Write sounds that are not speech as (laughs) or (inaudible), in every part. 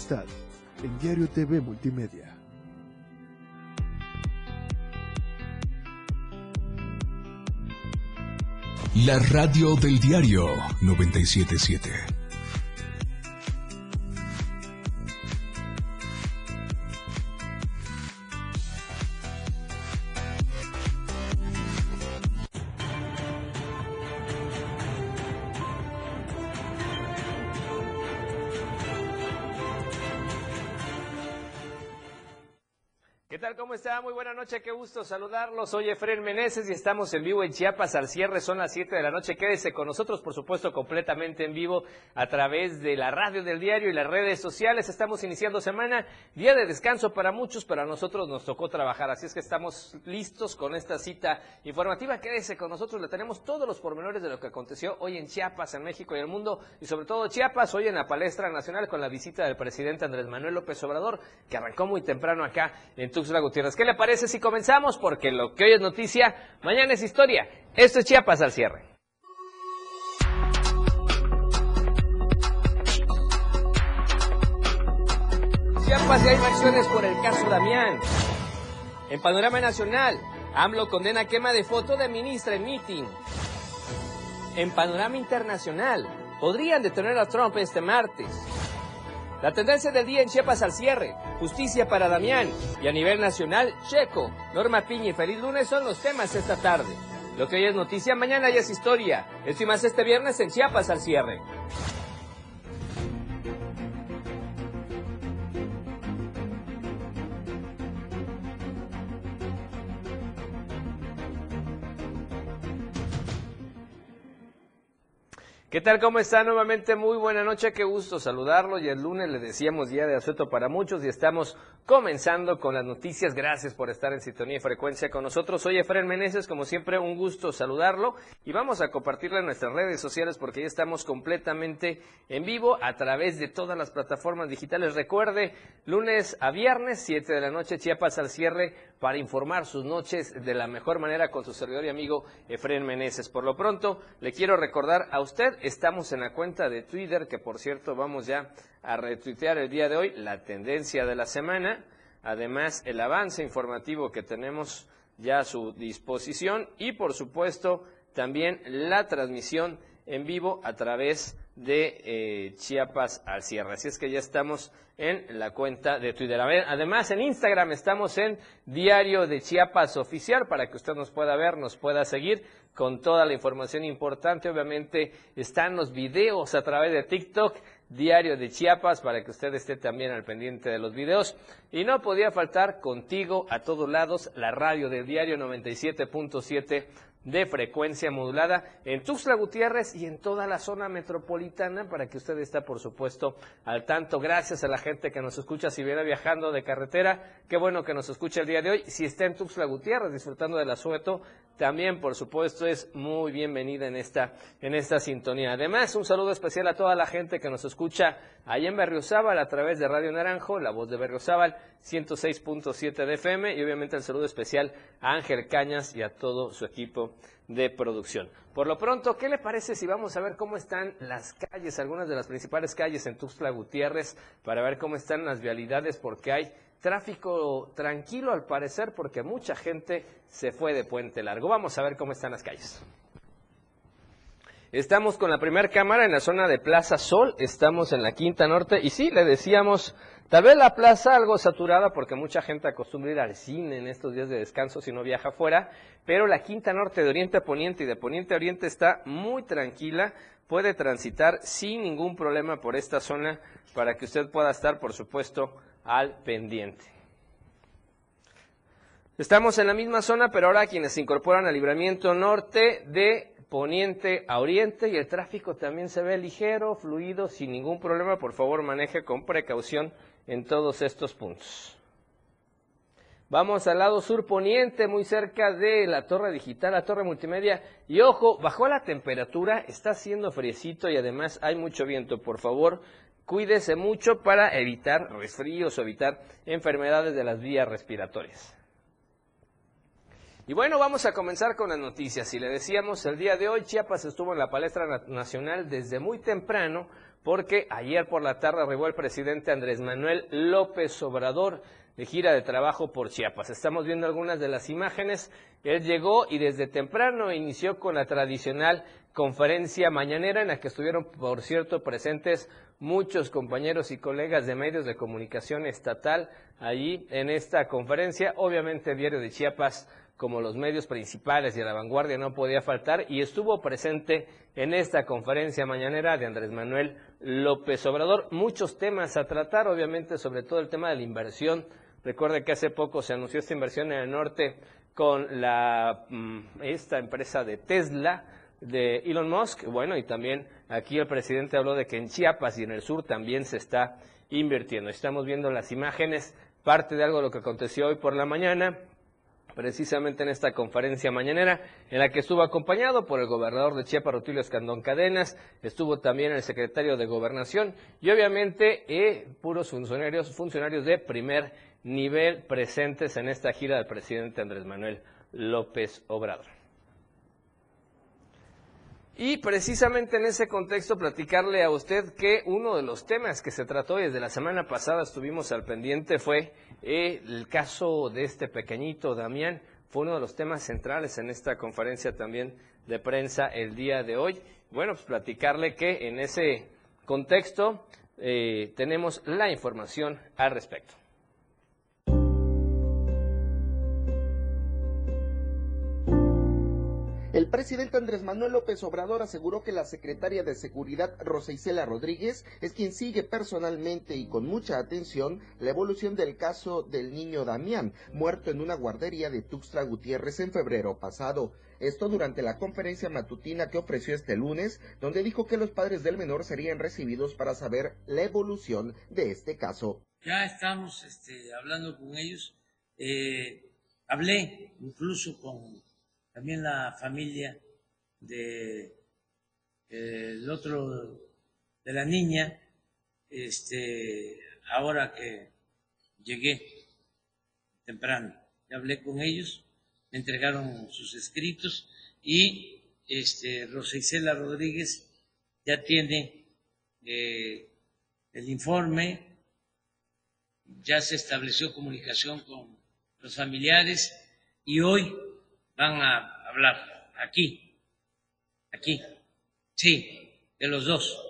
Tempestad en Diario TV Multimedia. La radio del diario 977. Noche, qué gusto saludarlos. Soy Efren Meneses y estamos en vivo en Chiapas al cierre, son las 7 de la noche. Quédese con nosotros, por supuesto, completamente en vivo a través de la radio del diario y las redes sociales. Estamos iniciando semana, día de descanso para muchos, pero a nosotros nos tocó trabajar, así es que estamos listos con esta cita informativa. Quédese con nosotros, le tenemos todos los pormenores de lo que aconteció hoy en Chiapas, en México y el mundo, y sobre todo Chiapas, hoy en la palestra nacional con la visita del presidente Andrés Manuel López Obrador, que arrancó muy temprano acá en Tuxtla Gutiérrez ¿Qué le parece si comenzamos? Porque lo que hoy es noticia, mañana es historia. Esto es Chiapas al cierre. Chiapas y hay reacciones por el caso Damián. En panorama nacional, AMLO condena quema de foto de ministra en meeting. En panorama internacional, podrían detener a Trump este martes. La tendencia del día en Chiapas al cierre, justicia para Damián y a nivel nacional, Checo, Norma Piña y Feliz Lunes son los temas esta tarde. Lo que hoy es noticia, mañana ya es historia. Esto más este viernes en Chiapas al cierre. ¿Qué tal? ¿Cómo está? Nuevamente muy buena noche, qué gusto saludarlo. Y el lunes le decíamos día de asueto para muchos y estamos comenzando con las noticias. Gracias por estar en sintonía y frecuencia con nosotros. Soy Efraín Meneses, como siempre un gusto saludarlo y vamos a compartirla en nuestras redes sociales porque ya estamos completamente en vivo a través de todas las plataformas digitales. Recuerde, lunes a viernes, 7 de la noche, Chiapas al cierre para informar sus noches de la mejor manera con su servidor y amigo Efraín Meneses. Por lo pronto, le quiero recordar a usted Estamos en la cuenta de Twitter, que por cierto vamos ya a retuitear el día de hoy la tendencia de la semana, además el avance informativo que tenemos ya a su disposición y por supuesto también la transmisión en vivo a través de eh, Chiapas al cierre. Así es que ya estamos en la cuenta de Twitter. Además, en Instagram estamos en Diario de Chiapas Oficial para que usted nos pueda ver, nos pueda seguir con toda la información importante. Obviamente están los videos a través de TikTok, Diario de Chiapas, para que usted esté también al pendiente de los videos. Y no podía faltar contigo a todos lados la radio del diario 97.7 de frecuencia modulada en Tuxtla Gutiérrez y en toda la zona metropolitana para que usted esté, por supuesto, al tanto. Gracias a la gente que nos escucha si viene viajando de carretera. Qué bueno que nos escucha el día de hoy. Si está en Tuxtla Gutiérrez disfrutando del asueto, también, por supuesto, es muy bienvenida en esta, en esta sintonía. Además, un saludo especial a toda la gente que nos escucha allá en Berriozábal a través de Radio Naranjo, la voz de Berriozábal, 106.7 de FM y obviamente el saludo especial a Ángel Cañas y a todo su equipo de producción. Por lo pronto, ¿qué le parece si vamos a ver cómo están las calles, algunas de las principales calles en Tuxtla Gutiérrez, para ver cómo están las vialidades, porque hay tráfico tranquilo al parecer porque mucha gente se fue de puente largo. Vamos a ver cómo están las calles. Estamos con la primera cámara en la zona de Plaza Sol, estamos en la Quinta Norte y sí, le decíamos, tal vez la plaza algo saturada porque mucha gente acostumbra ir al cine en estos días de descanso si no viaja afuera, pero la Quinta Norte de Oriente a Poniente y de Poniente a Oriente está muy tranquila, puede transitar sin ningún problema por esta zona para que usted pueda estar, por supuesto, al pendiente. Estamos en la misma zona, pero ahora quienes se incorporan al libramiento norte de poniente a oriente y el tráfico también se ve ligero, fluido, sin ningún problema. Por favor, maneje con precaución en todos estos puntos. Vamos al lado sur poniente, muy cerca de la torre digital, la torre multimedia. Y ojo, bajó la temperatura, está haciendo friecito y además hay mucho viento. Por favor, cuídese mucho para evitar resfríos o evitar enfermedades de las vías respiratorias. Y bueno, vamos a comenzar con las noticias. Y le decíamos, el día de hoy Chiapas estuvo en la palestra nacional desde muy temprano porque ayer por la tarde arribó el presidente Andrés Manuel López Obrador de gira de trabajo por Chiapas. Estamos viendo algunas de las imágenes. Él llegó y desde temprano inició con la tradicional conferencia mañanera en la que estuvieron, por cierto, presentes muchos compañeros y colegas de medios de comunicación estatal allí en esta conferencia. Obviamente, Diario de Chiapas como los medios principales y a la vanguardia no podía faltar y estuvo presente en esta conferencia mañanera de Andrés Manuel López Obrador. Muchos temas a tratar, obviamente, sobre todo el tema de la inversión. Recuerde que hace poco se anunció esta inversión en el norte con la, mm, esta empresa de Tesla de Elon Musk. Bueno, y también aquí el presidente habló de que en Chiapas y en el sur también se está invirtiendo. Estamos viendo las imágenes, parte de algo de lo que aconteció hoy por la mañana precisamente en esta conferencia mañanera, en la que estuvo acompañado por el gobernador de Chiapas, Rutilio Escandón Cadenas, estuvo también el secretario de Gobernación y obviamente eh, puros funcionarios, funcionarios de primer nivel presentes en esta gira del presidente Andrés Manuel López Obrador. Y precisamente en ese contexto platicarle a usted que uno de los temas que se trató desde la semana pasada estuvimos al pendiente fue eh, el caso de este pequeñito Damián. Fue uno de los temas centrales en esta conferencia también de prensa el día de hoy. Bueno, pues platicarle que en ese contexto eh, tenemos la información al respecto. Presidente Andrés Manuel López Obrador aseguró que la secretaria de Seguridad Rosa Isela Rodríguez es quien sigue personalmente y con mucha atención la evolución del caso del niño Damián, muerto en una guardería de Tuxtla Gutiérrez en febrero pasado. Esto durante la conferencia matutina que ofreció este lunes, donde dijo que los padres del menor serían recibidos para saber la evolución de este caso. Ya estamos este, hablando con ellos. Eh, hablé incluso con también la familia de el otro de la niña, este, ahora que llegué temprano, hablé con ellos, me entregaron sus escritos y este, Rosa Isela Rodríguez ya tiene eh, el informe, ya se estableció comunicación con los familiares y hoy van a hablar aquí, aquí, sí, de los dos.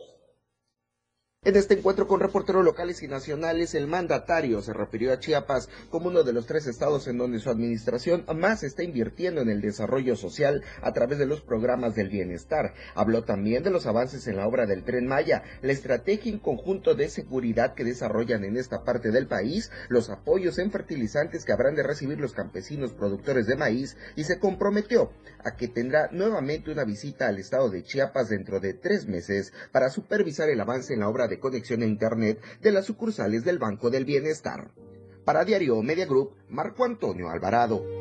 En este encuentro con reporteros locales y nacionales, el mandatario se refirió a Chiapas como uno de los tres estados en donde su administración más está invirtiendo en el desarrollo social a través de los programas del bienestar. Habló también de los avances en la obra del tren Maya, la estrategia en conjunto de seguridad que desarrollan en esta parte del país, los apoyos en fertilizantes que habrán de recibir los campesinos productores de maíz y se comprometió a que tendrá nuevamente una visita al estado de Chiapas dentro de tres meses para supervisar el avance en la obra de conexión a Internet de las sucursales del Banco del Bienestar. Para Diario Media Group, Marco Antonio Alvarado.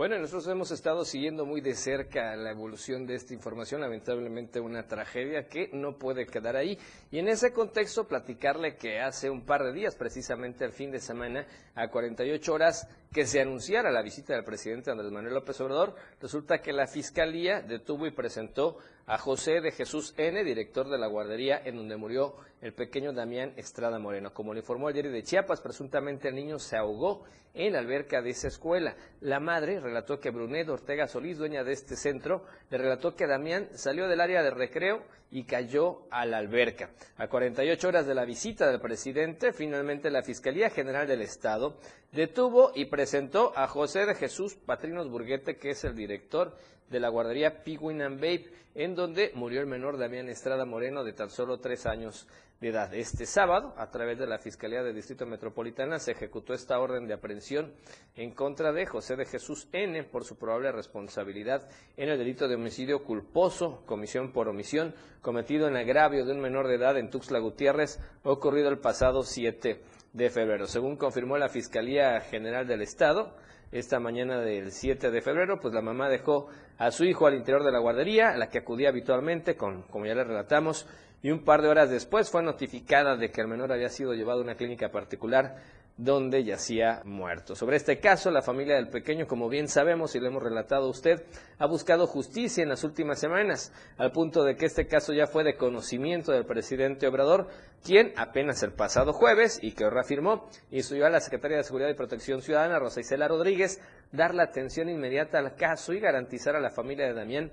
Bueno, nosotros hemos estado siguiendo muy de cerca la evolución de esta información, lamentablemente una tragedia que no puede quedar ahí. Y en ese contexto, platicarle que hace un par de días, precisamente el fin de semana, a 48 horas que se anunciara la visita del presidente Andrés Manuel López Obrador, resulta que la Fiscalía detuvo y presentó a José de Jesús N., director de la guardería en donde murió el pequeño Damián Estrada Moreno. Como le informó el de Chiapas, presuntamente el niño se ahogó en la alberca de esa escuela. La madre relató que Brunet Ortega Solís, dueña de este centro, le relató que Damián salió del área de recreo y cayó a la alberca. A 48 horas de la visita del presidente, finalmente la Fiscalía General del Estado detuvo y presentó a José de Jesús Patrinos Burguete, que es el director de la guardería Piguin and Babe, en donde murió el menor Damián Estrada Moreno de tan solo tres años de edad. Este sábado, a través de la Fiscalía del Distrito Metropolitana, se ejecutó esta orden de aprehensión en contra de José de Jesús N. por su probable responsabilidad en el delito de homicidio culposo, comisión por omisión, cometido en agravio de un menor de edad en Tuxtla Gutiérrez, ocurrido el pasado 7 de febrero. Según confirmó la Fiscalía General del Estado, esta mañana del 7 de febrero, pues la mamá dejó a su hijo al interior de la guardería, a la que acudía habitualmente, con, como ya le relatamos, y un par de horas después fue notificada de que el menor había sido llevado a una clínica particular donde yacía muerto. Sobre este caso, la familia del pequeño, como bien sabemos y lo hemos relatado a usted, ha buscado justicia en las últimas semanas, al punto de que este caso ya fue de conocimiento del presidente Obrador, quien apenas el pasado jueves, y que reafirmó, instruyó a la Secretaria de Seguridad y Protección Ciudadana, Rosa Isela Rodríguez, dar la atención inmediata al caso y garantizar a la familia de Damián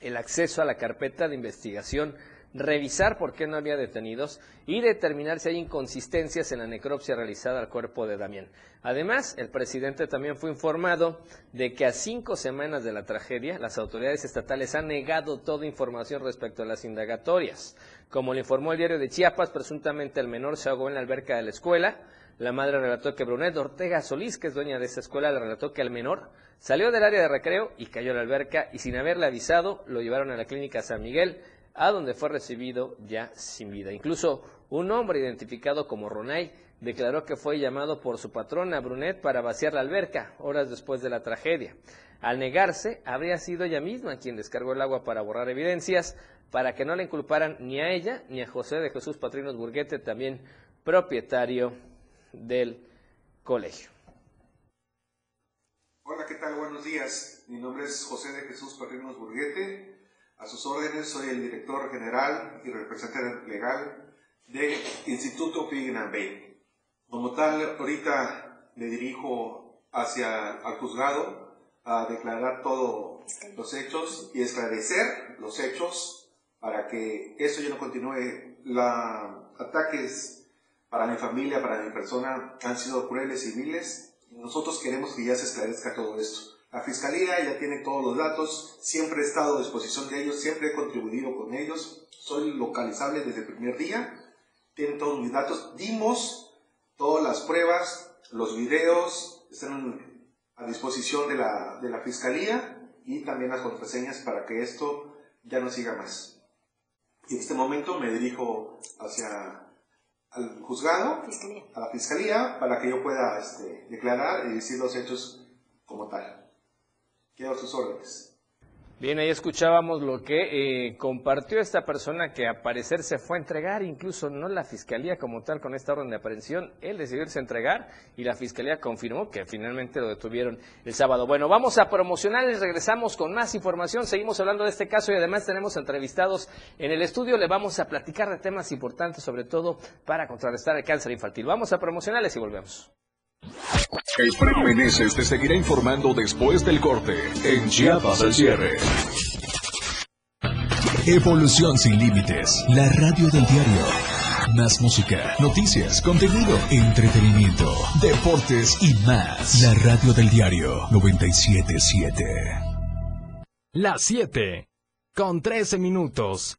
el acceso a la carpeta de investigación revisar por qué no había detenidos y determinar si hay inconsistencias en la necropsia realizada al cuerpo de Damián. Además, el presidente también fue informado de que a cinco semanas de la tragedia, las autoridades estatales han negado toda información respecto a las indagatorias. Como le informó el diario de Chiapas, presuntamente el menor se ahogó en la alberca de la escuela. La madre relató que Brunet Ortega Solís, que es dueña de esa escuela, le relató que el menor salió del área de recreo y cayó a la alberca y sin haberle avisado lo llevaron a la clínica San Miguel a donde fue recibido ya sin vida. Incluso un hombre identificado como Ronay declaró que fue llamado por su patrona Brunet para vaciar la alberca horas después de la tragedia. Al negarse, habría sido ella misma quien descargó el agua para borrar evidencias, para que no le inculparan ni a ella ni a José de Jesús Patrinos Burguete, también propietario del colegio. Hola, ¿qué tal? Buenos días. Mi nombre es José de Jesús Patrinos Burguete. A sus órdenes, soy el director general y representante legal del Instituto Bay. Como tal, ahorita me dirijo hacia el juzgado a declarar todos los hechos y esclarecer los hechos para que eso ya no continúe. Los ataques para mi familia, para mi persona, han sido crueles y viles. Nosotros queremos que ya se esclarezca todo esto. La Fiscalía ya tiene todos los datos, siempre he estado a disposición de ellos, siempre he contribuido con ellos, soy localizable desde el primer día, tienen todos mis datos, dimos todas las pruebas, los videos, están a disposición de la, de la Fiscalía y también las contraseñas para que esto ya no siga más. Y en este momento me dirijo hacia el juzgado, a la Fiscalía, para que yo pueda este, declarar y decir los hechos como tal. Quedo sus órdenes. Bien, ahí escuchábamos lo que eh, compartió esta persona que a parecer se fue a entregar, incluso no la fiscalía como tal con esta orden de aprehensión, él decidió irse a entregar y la fiscalía confirmó que finalmente lo detuvieron el sábado. Bueno, vamos a promocionales, regresamos con más información, seguimos hablando de este caso y además tenemos entrevistados en el estudio, le vamos a platicar de temas importantes, sobre todo para contrarrestar el cáncer infantil. Vamos a promocionales y volvemos. Efraín Meneses te seguirá informando después del corte en Chiapas al cierre. Evolución sin límites, la radio del diario. Más música, noticias, contenido, entretenimiento, deportes y más. La radio del diario 977. Las 7 con 13 minutos.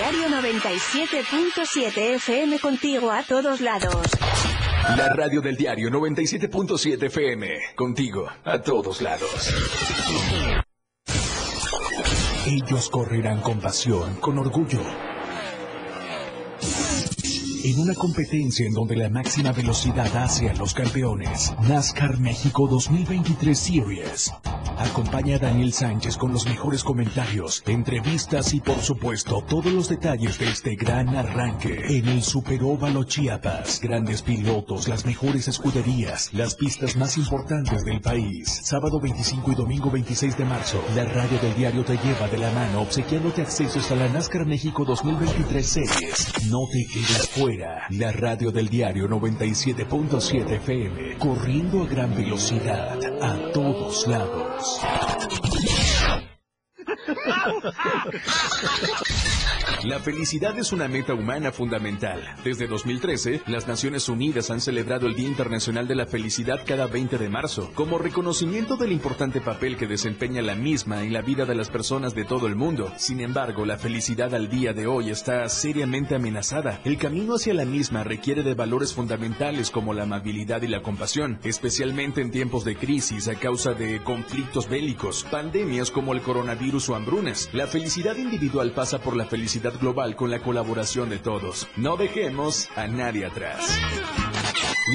97.7 FM contigo a todos lados. La radio del diario 97.7 FM. Contigo a todos lados. Ellos correrán con pasión, con orgullo en una competencia en donde la máxima velocidad hace a los campeones. NASCAR México 2023 Series. Acompaña a Daniel Sánchez con los mejores comentarios, entrevistas y por supuesto todos los detalles de este gran arranque en el Superóvalo Chiapas. Grandes pilotos, las mejores escuderías, las pistas más importantes del país. Sábado 25 y domingo 26 de marzo, la radio del diario te lleva de la mano obsequiándote accesos a la NASCAR México 2023 Series. No te quedes fuera la radio del diario 97.7 FM, corriendo a gran velocidad a todos lados. (laughs) La felicidad es una meta humana fundamental. Desde 2013, las Naciones Unidas han celebrado el Día Internacional de la Felicidad cada 20 de marzo, como reconocimiento del importante papel que desempeña la misma en la vida de las personas de todo el mundo. Sin embargo, la felicidad al día de hoy está seriamente amenazada. El camino hacia la misma requiere de valores fundamentales como la amabilidad y la compasión, especialmente en tiempos de crisis a causa de conflictos bélicos, pandemias como el coronavirus o hambrunas. La felicidad individual pasa por la felicidad global con la colaboración de todos. No dejemos a nadie atrás.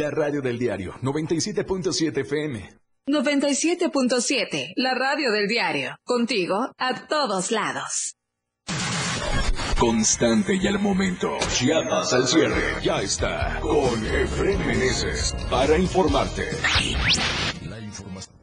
La radio del diario 97.7 FM. 97.7, la radio del diario. Contigo a todos lados. Constante y al momento. Chiapas al cierre. Ya está. Con Efren Meneses. Para informarte. La información.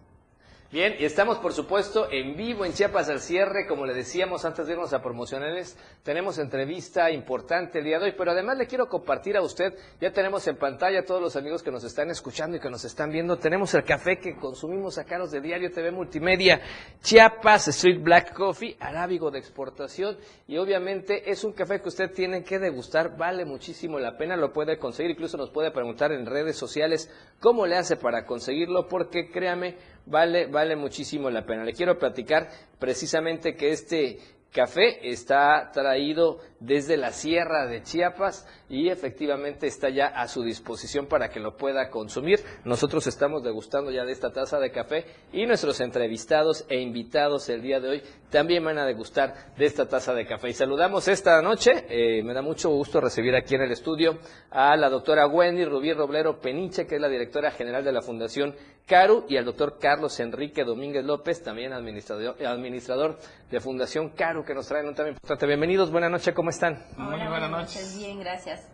Bien, y estamos por supuesto en vivo en Chiapas al cierre, como le decíamos antes de irnos a promocionales, tenemos entrevista importante el día de hoy, pero además le quiero compartir a usted, ya tenemos en pantalla a todos los amigos que nos están escuchando y que nos están viendo, tenemos el café que consumimos acá los de Diario TV Multimedia, Chiapas Street Black Coffee, arábigo de exportación, y obviamente es un café que usted tiene que degustar, vale muchísimo la pena, lo puede conseguir, incluso nos puede preguntar en redes sociales cómo le hace para conseguirlo, porque créame, vale, vale muchísimo la pena. Le quiero platicar precisamente que este café está traído desde la sierra de Chiapas y efectivamente está ya a su disposición para que lo pueda consumir. Nosotros estamos degustando ya de esta taza de café y nuestros entrevistados e invitados el día de hoy también van a degustar de esta taza de café. Y saludamos esta noche, eh, me da mucho gusto recibir aquí en el estudio a la doctora Wendy Rubí Roblero Peniche, que es la directora general de la Fundación Caru, y al doctor Carlos Enrique Domínguez López, también administrador, administrador de Fundación Caru, que nos traen un tema importante. Bienvenidos, buenas noches, ¿cómo están? Muy buenas noches. Bien, gracias.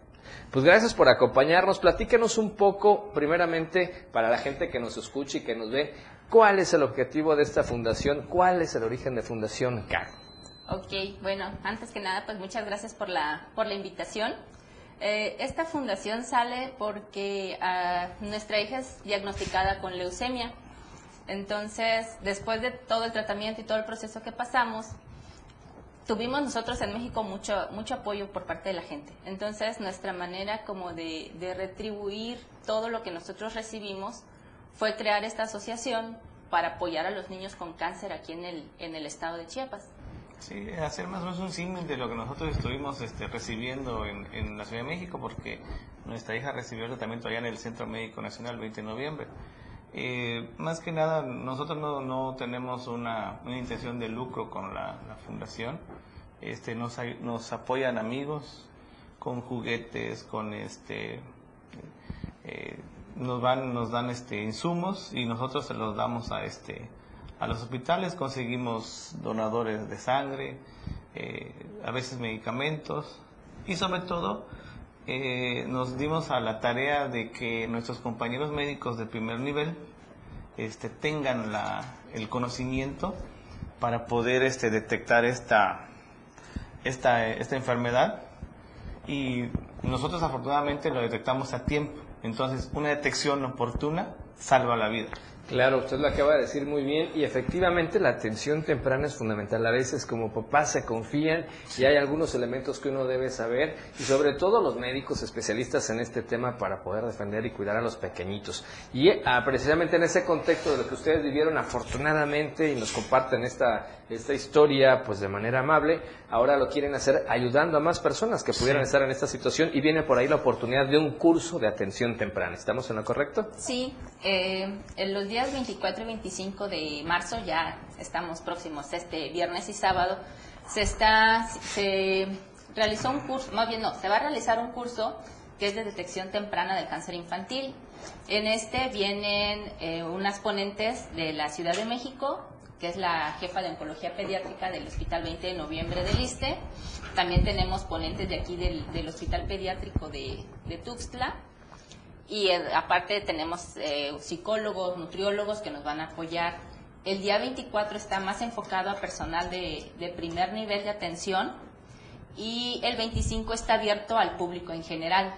Pues gracias por acompañarnos. Platíquenos un poco, primeramente, para la gente que nos escucha y que nos ve, cuál es el objetivo de esta fundación, cuál es el origen de Fundación CAR. Ok, bueno, antes que nada, pues muchas gracias por la, por la invitación. Eh, esta fundación sale porque ah, nuestra hija es diagnosticada con leucemia. Entonces, después de todo el tratamiento y todo el proceso que pasamos, tuvimos nosotros en México mucho, mucho apoyo por parte de la gente. Entonces, nuestra manera como de, de retribuir todo lo que nosotros recibimos fue crear esta asociación para apoyar a los niños con cáncer aquí en el, en el estado de Chiapas. Sí, hacer más o menos un símil de lo que nosotros estuvimos este, recibiendo en, en, la Ciudad de México, porque nuestra hija recibió el tratamiento allá en el Centro Médico Nacional el 20 de noviembre. Eh, más que nada, nosotros no, no tenemos una, una, intención de lucro con la, fundación. Este, nos, nos apoyan amigos con juguetes, con este, eh, nos van, nos dan este insumos y nosotros se los damos a este, a los hospitales, conseguimos donadores de sangre, eh, a veces medicamentos y sobre todo eh, nos dimos a la tarea de que nuestros compañeros médicos de primer nivel este, tengan la, el conocimiento para poder este, detectar esta, esta, esta enfermedad y nosotros afortunadamente lo detectamos a tiempo. Entonces, una detección oportuna salva la vida. Claro, usted lo acaba de decir muy bien y efectivamente la atención temprana es fundamental. A veces como papás se confían y hay algunos elementos que uno debe saber y sobre todo los médicos especialistas en este tema para poder defender y cuidar a los pequeñitos. Y ah, precisamente en ese contexto de lo que ustedes vivieron afortunadamente y nos comparten esta, esta historia pues de manera amable, ahora lo quieren hacer ayudando a más personas que pudieran sí. estar en esta situación y viene por ahí la oportunidad de un curso de atención temprana. ¿Estamos en lo correcto? Sí, eh, en los días 24 y 25 de marzo, ya estamos próximos este viernes y sábado, se está, se realizó un curso, más bien no, se va a realizar un curso que es de detección temprana del cáncer infantil. En este vienen eh, unas ponentes de la Ciudad de México, que es la jefa de oncología pediátrica del Hospital 20 de Noviembre del ISTE. También tenemos ponentes de aquí del, del Hospital Pediátrico de, de Tuxtla y eh, aparte tenemos eh, psicólogos, nutriólogos que nos van a apoyar. El día 24 está más enfocado a personal de, primer nivel de atención y el 25 está abierto al público en general.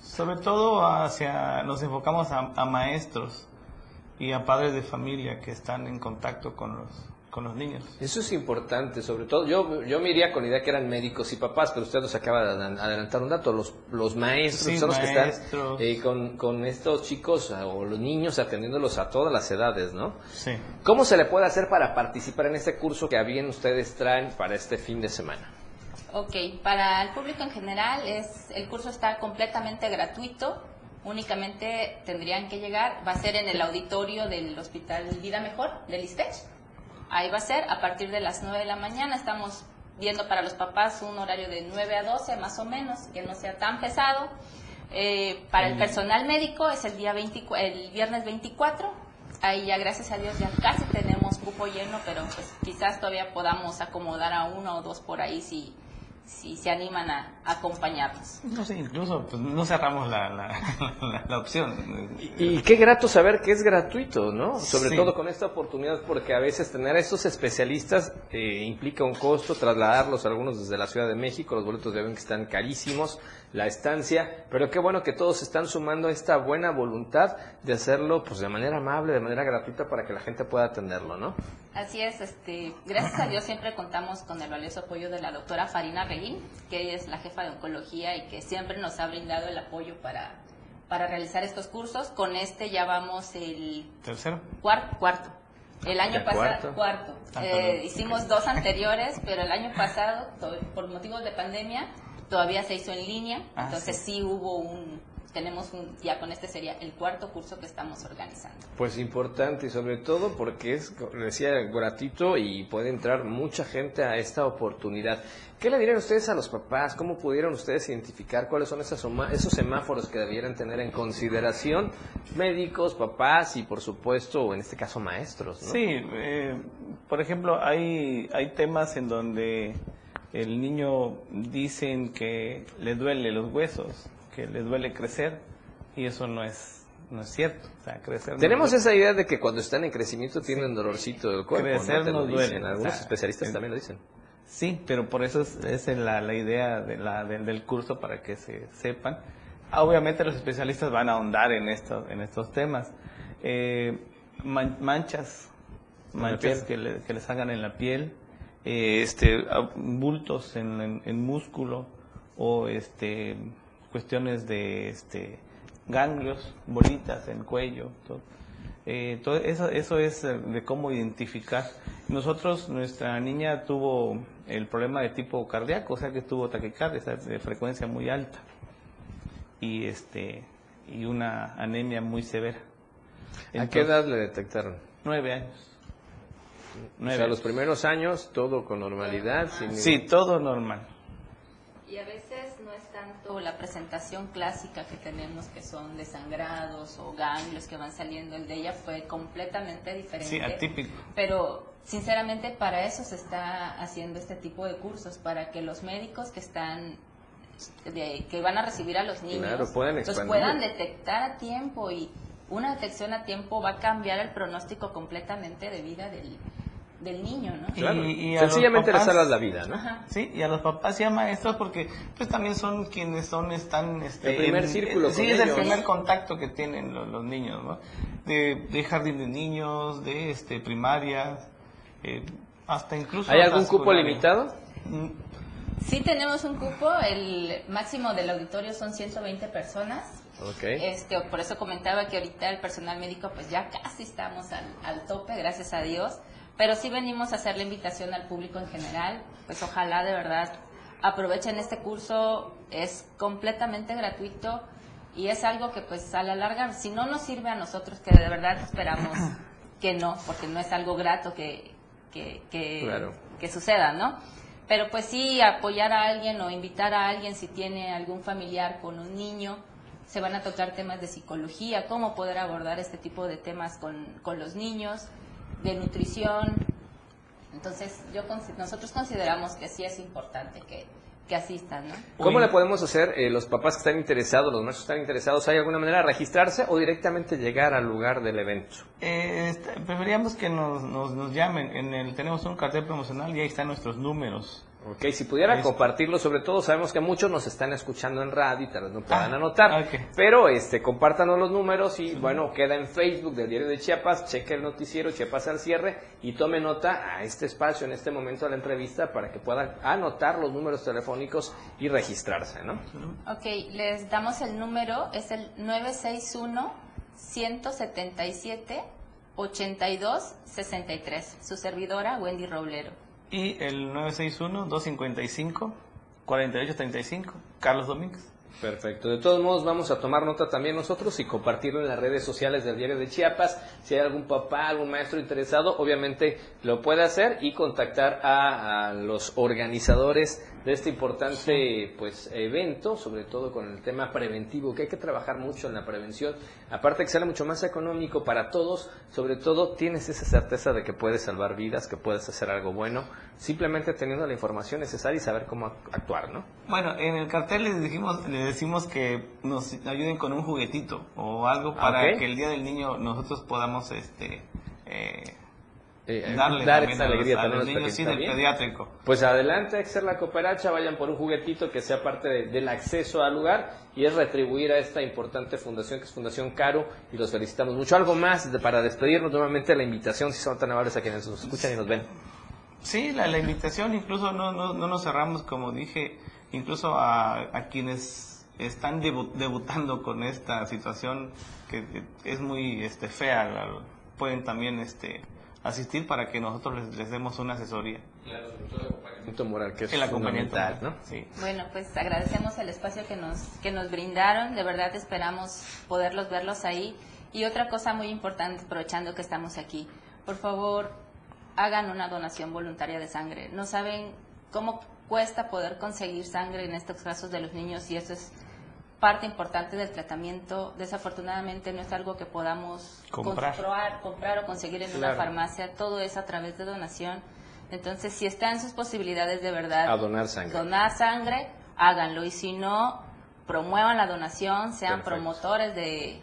Sobre todo hacia, nos enfocamos a maestros y a padres de familia que están en contacto con los, con los niños. Eso es importante, sobre todo, yo, yo me iría con la idea que eran médicos y papás, pero usted nos acaba de adelantar un dato, los, los maestros Sí, son los que están maestros. eh, con, con estos chicos ah, o los niños atendiéndolos a todas las edades, ¿no? Sí. ¿Cómo se le puede hacer para participar en este curso que a bien ustedes traen para este fin de semana? Ok, para el público en general es el curso está completamente gratuito. Únicamente tendrían que llegar, va a ser en el auditorio del Hospital Vida Mejor del ISTEC. Ahí va a ser a partir de las 9 de la mañana. Estamos viendo para los papás un horario de 9 a 12 más o menos, que no sea tan pesado. Eh, para el personal médico es el día 24 el viernes 24. Ahí ya gracias a Dios ya casi tenemos cupo lleno, pero pues quizás todavía podamos acomodar a uno o dos por ahí si si se animan a, a acompañarnos. No sé, incluso pues, no cerramos la, la, (laughs) la- la opción. Y qué grato saber que es gratuito, ¿no? Sobre Sí. todo con esta oportunidad, porque a veces tener a estos especialistas eh, implica un costo, trasladarlos algunos desde la Ciudad de México, los boletos de avión que están carísimos, la estancia, pero qué bueno que todos están sumando esta buena voluntad de hacerlo pues de manera amable, de manera gratuita para que la gente pueda atenderlo, ¿no? Así es, este, gracias a Dios siempre contamos con el valioso apoyo de la doctora Farina Reguín, que ella es la jefa de oncología y que siempre nos ha brindado el apoyo para, para realizar estos cursos. Con este ya vamos el Tercero. cuar- cuarto. El año ¿Ya pasado, cuarto? cuarto. Ah, Eh, hicimos dos anteriores, pero el año pasado, por motivos de pandemia, todavía se hizo en línea. Ah, entonces sí. sí hubo un, tenemos un, ya con este sería el cuarto curso que estamos organizando. Pues importante y sobre todo porque es, como decía, gratuito y puede entrar mucha gente a esta oportunidad. ¿Qué le dirían ustedes a los papás? ¿Cómo pudieron ustedes identificar cuáles son esas soma- esos semáforos que debieran tener en consideración médicos, papás y por supuesto, en este caso, maestros? ¿no? Sí, eh, por ejemplo, hay, hay temas en donde el niño dicen que le duele los huesos, que le duele crecer, y eso no es, no es cierto. O sea, crecer no Tenemos duele. esa idea de que cuando están en crecimiento tienen dolorcito del cuerpo, Crecer ¿no? No duele, dicen, Algunos o sea, especialistas el- también lo dicen. Sí, pero por eso es, es la, la idea de la, del- del curso para que se sepan. Ah, Obviamente los especialistas van a ahondar en estos, en estos temas. Eh, man- manchas, manchas que, le- que les hagan en la piel, eh, este, ah, bultos en, en- en músculo o este, cuestiones de este, ganglios, bolitas en cuello. Todo. Eh, todo eso, eso es eh, de cómo identificar. Nosotros, nuestra niña tuvo el problema de tipo cardíaco, o sea que tuvo taquicardia, de frecuencia muy alta y este y una anemia muy severa. ¿A qué edad le detectaron? Nueve años. O Nueve sea, los primeros años, todo con normalidad. Sin Sí, ningún- todo normal. Y a veces no es tanto la presentación clásica que tenemos, que son desangrados o ganglios que van saliendo. El de ella fue completamente diferente. Sí, atípico. Pero sinceramente para eso se está haciendo este tipo de cursos, para que los médicos que están de- que van a recibir a los niños Claro, los puedan detectar a tiempo y una detección a tiempo va a cambiar el pronóstico completamente de vida del, del niño, ¿no? Claro. Y- y a los Sencillamente les salvas la vida, ¿no? Ajá. Sí, y a los papás y a maestros porque pues también son quienes son están este, El primer círculo sí es el primer contacto que tienen los, los niños no de, de jardín de niños de este primaria eh, hasta incluso ¿Hay algún cupo limitado? Mm, Sí tenemos un cupo, el máximo del auditorio son 120 personas. Ok. Este, por eso comentaba que ahorita el personal médico pues ya casi estamos al, al tope, gracias a Dios. Pero sí venimos a hacer la invitación al público en general, pues ojalá de verdad aprovechen este curso, es completamente gratuito y es algo que pues a la larga, si no nos sirve a nosotros, que de verdad esperamos (clears throat) que no, porque no es algo grato que, que, que, Claro. que suceda, ¿no? Pero pues sí, apoyar a alguien o invitar a alguien si tiene algún familiar con un niño, se van a tocar temas de psicología, cómo poder abordar este tipo de temas con, con los niños, de nutrición. Entonces, yo nosotros consideramos que sí es importante que, que asistan, ¿no? ¿Cómo le podemos hacer eh, los papás que están interesados, los maestros que están interesados? ¿Hay alguna manera de registrarse o directamente llegar al lugar del evento? Eh, este, preferiríamos que nos, nos, nos llamen. En el, tenemos un cartel promocional y ahí están nuestros números. Ok, si pudiera Listo. compartirlo, sobre todo sabemos que muchos nos están escuchando en radio y tal vez no puedan Ah, anotar, pero este, compártanos los números y bueno, queda en Facebook del Diario de Chiapas, cheque el noticiero Chiapas al cierre y tome nota a este espacio en este momento de la entrevista para que puedan anotar los números telefónicos y registrarse, ¿no? Ok, les damos el número, es el 961-177-8263. Su servidora, Wendy Roblero. Y el 961-255-4835, Carlos Domínguez. Perfecto. De todos modos, vamos a tomar nota también nosotros y compartirlo en las redes sociales del Diario de Chiapas. Si hay algún papá, algún maestro interesado, obviamente lo puede hacer y contactar a, a los organizadores de este importante pues evento, sobre todo con el tema preventivo, que hay que trabajar mucho en la prevención. Aparte que sale mucho más económico para todos, sobre todo tienes esa certeza de que puedes salvar vidas, que puedes hacer algo bueno, simplemente teniendo la información necesaria y saber cómo actuar, ¿no? Bueno, en el cartel les dijimos, les decimos que nos ayuden con un juguetito o algo Ah, para que el día del niño nosotros podamos este eh, Eh, darle dar esa a los- alegría a también los a los niños sí, del pediátrico. Pues adelante, ser la cooperacha, vayan por un juguetito que sea parte de- del acceso al lugar y es retribuir a esta importante fundación que es Fundación Caro y los felicitamos mucho. Algo más de- para despedirnos nuevamente la invitación, si son tan amables a quienes nos escuchan y nos ven. Sí, la, la invitación, incluso no, no, no nos cerramos, como dije, incluso a, a quienes están debu- debutando con esta situación que que es muy este, fea, la- pueden también este, asistir para que nosotros les, les demos una asesoría. Acompañamiento moral, que es El acompañamiento moral, ¿no? Sí. Bueno, pues agradecemos el espacio que nos, que nos brindaron. De verdad esperamos poderlos verlos ahí. Y otra cosa muy importante, aprovechando que estamos aquí, por favor, hagan una donación voluntaria de sangre. No saben cómo cuesta poder conseguir sangre en estos casos de los niños y eso es parte importante del tratamiento. Desafortunadamente no es algo que podamos Comprar. comprar, comprar o conseguir en una farmacia. Todo es a través de donación. Entonces, si está en sus posibilidades de verdad A donar sangre. donar sangre, háganlo. Y si no, promuevan la donación, sean Perfecto. promotores de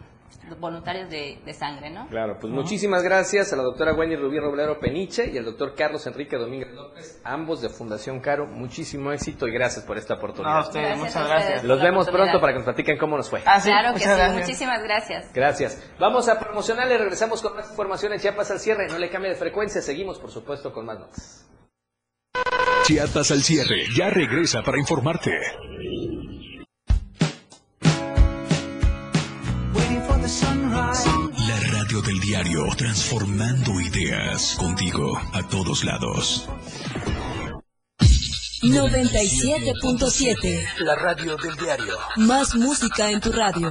voluntarios de, de sangre, ¿no? Claro, pues muchísimas gracias a la doctora Wendy Rubí Roblero Peniche y al doctor Carlos Enrique Domínguez López, ambos de Fundación Caro. Muchísimo éxito y gracias por esta No, oportunidad. a ustedes, Gracias muchas gracias. Los vemos pronto para que nos platiquen cómo nos fue. Ah, sí, claro que muchas sí, gracias. muchísimas gracias. Gracias. Vamos a promocionar y regresamos con más información en Chiapas al cierre. No le cambie de frecuencia. Seguimos, por supuesto, con más notas. Chiapas al cierre ya regresa para informarte. La radio del diario, transformando ideas contigo a todos lados. 97.7. La radio del diario. Más música en tu radio.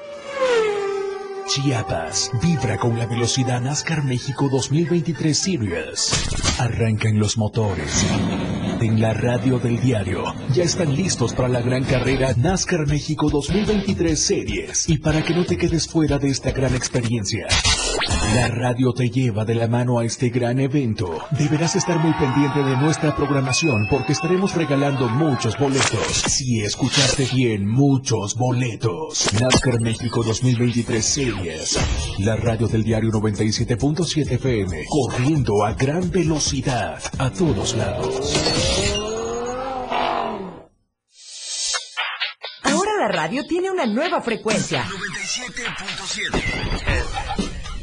Chiapas vibra con la velocidad NASCAR México 2023 Series. Arrancan los motores. En la radio del diario ya están listos para la gran carrera NASCAR México 2023 Series. Y para que no te quedes fuera de esta gran experiencia, la radio te lleva de la mano a este gran evento. Deberás estar muy pendiente de nuestra programación porque estaremos regalando muchos boletos. Si escuchaste bien, muchos boletos. NASCAR México 2023 Series. La radio del diario 97.7 FM. Corriendo a gran velocidad a todos lados. Ahora la radio tiene una nueva frecuencia. 97.7.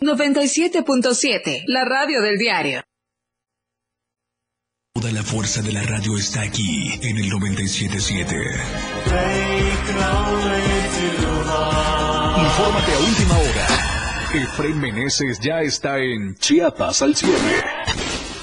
97.7, la radio del diario. Toda la fuerza de la radio está aquí en el 977. Infórmate a última hora. Efraín Meneses ya está en Chiapas al cierre.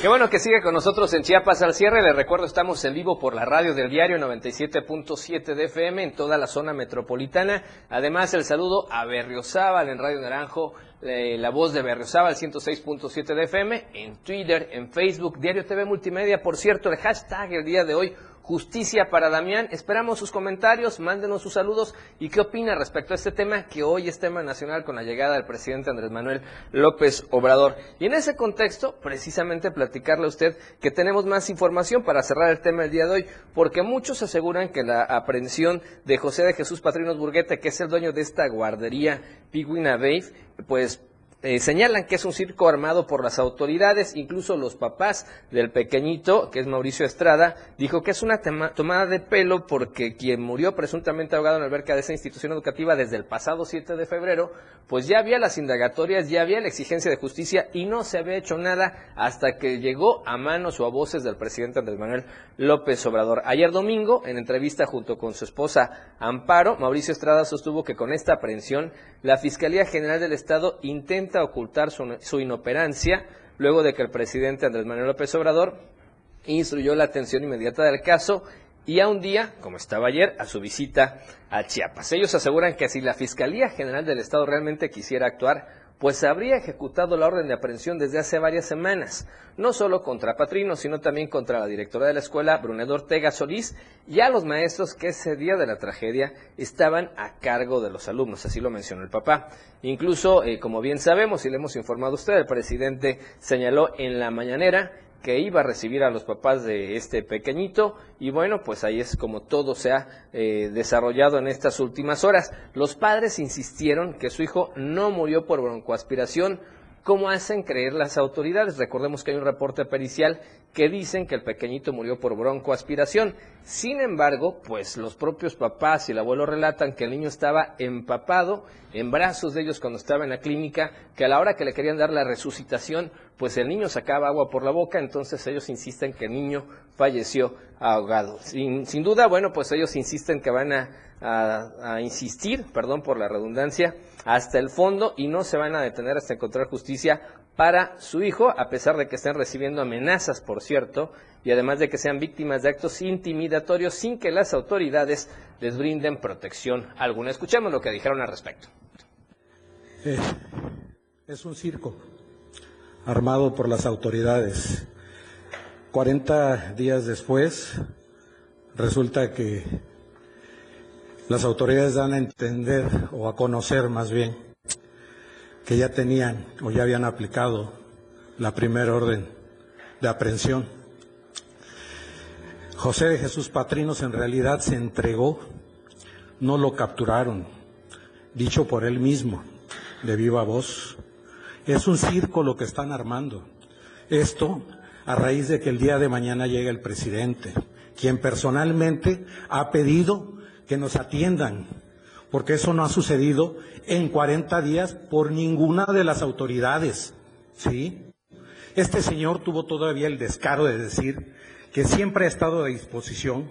Qué bueno que sigue con nosotros en Chiapas al cierre. Les recuerdo, estamos en vivo por la radio del diario 97.7 de FM en toda la zona metropolitana. Además, el saludo a Berriozábal en Radio Naranjo, eh, la voz de Berriozábal 106.7 de FM, en Twitter, en Facebook, Diario TV Multimedia. Por cierto, el hashtag el día de hoy, Justicia para Damián. Esperamos sus comentarios, mándenos sus saludos y qué opina respecto a este tema que hoy es tema nacional con la llegada del presidente Andrés Manuel López Obrador. Y en ese contexto, precisamente platicarle a usted que tenemos más información para cerrar el tema el día de hoy, porque muchos aseguran que la aprehensión de José de Jesús Patrinos Burguete, que es el dueño de esta guardería Piguina Babe, pues eh, señalan que es un circo armado por las autoridades, incluso los papás del pequeñito, que es Mauricio Estrada, dijo que es una tomada de pelo porque quien murió presuntamente ahogado en la alberca de esa institución educativa desde el pasado 7 de febrero, pues ya había las indagatorias, ya había la exigencia de justicia y no se había hecho nada hasta que llegó a manos o a voces del presidente Andrés Manuel López Obrador. Ayer domingo, en entrevista junto con su esposa Amparo, Mauricio Estrada sostuvo que con esta aprehensión la Fiscalía General del Estado intenta ocultar su, su, inoperancia luego de que el presidente Andrés Manuel López Obrador instruyó la atención inmediata del caso y a un día, como estaba ayer, a su visita a Chiapas. Ellos aseguran que si la Fiscalía General del Estado realmente quisiera actuar, pues habría ejecutado la orden de aprehensión desde hace varias semanas, no solo contra Patrino, sino también contra la directora de la escuela, Brunedo Ortega Solís, y a los maestros que ese día de la tragedia estaban a cargo de los alumnos, así lo mencionó el papá. Incluso, eh, como bien sabemos y le hemos informado a usted, el presidente señaló en la mañanera que iba a recibir a los papás de este pequeñito y bueno, pues ahí es como todo se ha eh, desarrollado en estas últimas horas. Los padres insistieron que su hijo no murió por broncoaspiración, como hacen creer las autoridades. Recordemos que hay un reporte pericial que dicen que el pequeñito murió por broncoaspiración. Sin embargo, pues los propios papás y el abuelo relatan que el niño estaba empapado en brazos de ellos cuando estaba en la clínica, que a la hora que le querían dar la resucitación, pues el niño sacaba agua por la boca, entonces ellos insisten que el niño falleció ahogado. Sin, sin duda, bueno, pues ellos insisten que van a, insistir, perdón por la redundancia, hasta el fondo y no se van a detener hasta encontrar justicia para su hijo, a pesar de que estén recibiendo amenazas, por cierto, y además de que sean víctimas de actos intimidatorios sin que las autoridades les brinden protección alguna. Escuchemos lo que dijeron al respecto. Eh, es un circo armado por las autoridades. 40 días después, resulta que las autoridades dan a entender, o a conocer más bien, que ya tenían o ya habían aplicado la primera orden de aprehensión. José de Jesús Patrinos en realidad se entregó, no lo capturaron, dicho por él mismo, de viva voz. Es un circo lo que están armando. Esto a raíz de que el día de mañana llegue el presidente, quien personalmente ha pedido que nos atiendan, porque eso no ha sucedido en 40 días por ninguna de las autoridades. ¿Sí? Este señor tuvo todavía el descaro de decir que siempre ha estado a disposición,